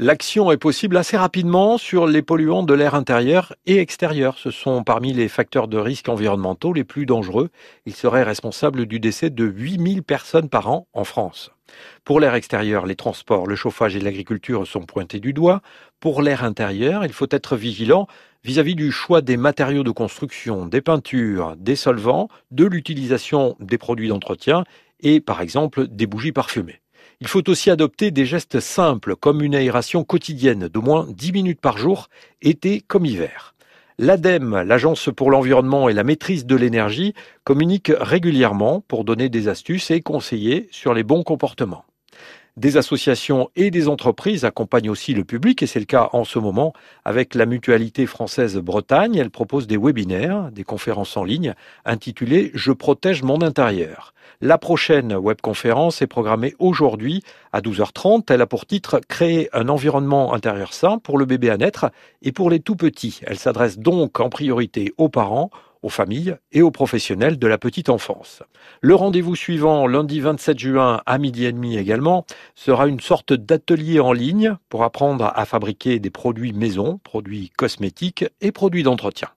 L'action est possible assez rapidement sur les polluants de l'air intérieur et extérieur. Ce sont parmi les facteurs de risque environnementaux les plus dangereux. Ils seraient responsables du décès de 8000 personnes par an en France. Pour l'air extérieur, les transports, le chauffage et l'agriculture sont pointés du doigt. Pour l'air intérieur, il faut être vigilant vis-à-vis du choix des matériaux de construction, des peintures, des solvants, de l'utilisation des produits d'entretien et par exemple des bougies parfumées. Il faut aussi adopter des gestes simples comme une aération quotidienne d'au moins 10 minutes par jour, été comme hiver. L'ADEME, l'Agence pour l'environnement et la maîtrise de l'énergie, communique régulièrement pour donner des astuces et conseiller sur les bons comportements. Des associations et des entreprises accompagnent aussi le public et c'est le cas en ce moment avec la mutualité française Bretagne. Elle propose des webinaires, des conférences en ligne intitulées Je protège mon intérieur. La prochaine webconférence est programmée aujourd'hui à 12h30. Elle a pour titre Créer un environnement intérieur sain pour le bébé à naître et pour les tout petits. Elle s'adresse donc en priorité aux parents, aux familles et aux professionnels de la petite enfance. Le rendez-vous suivant, lundi 27 juin à midi et demi également, sera une sorte d'atelier en ligne pour apprendre à fabriquer des produits maison, produits cosmétiques et produits d'entretien.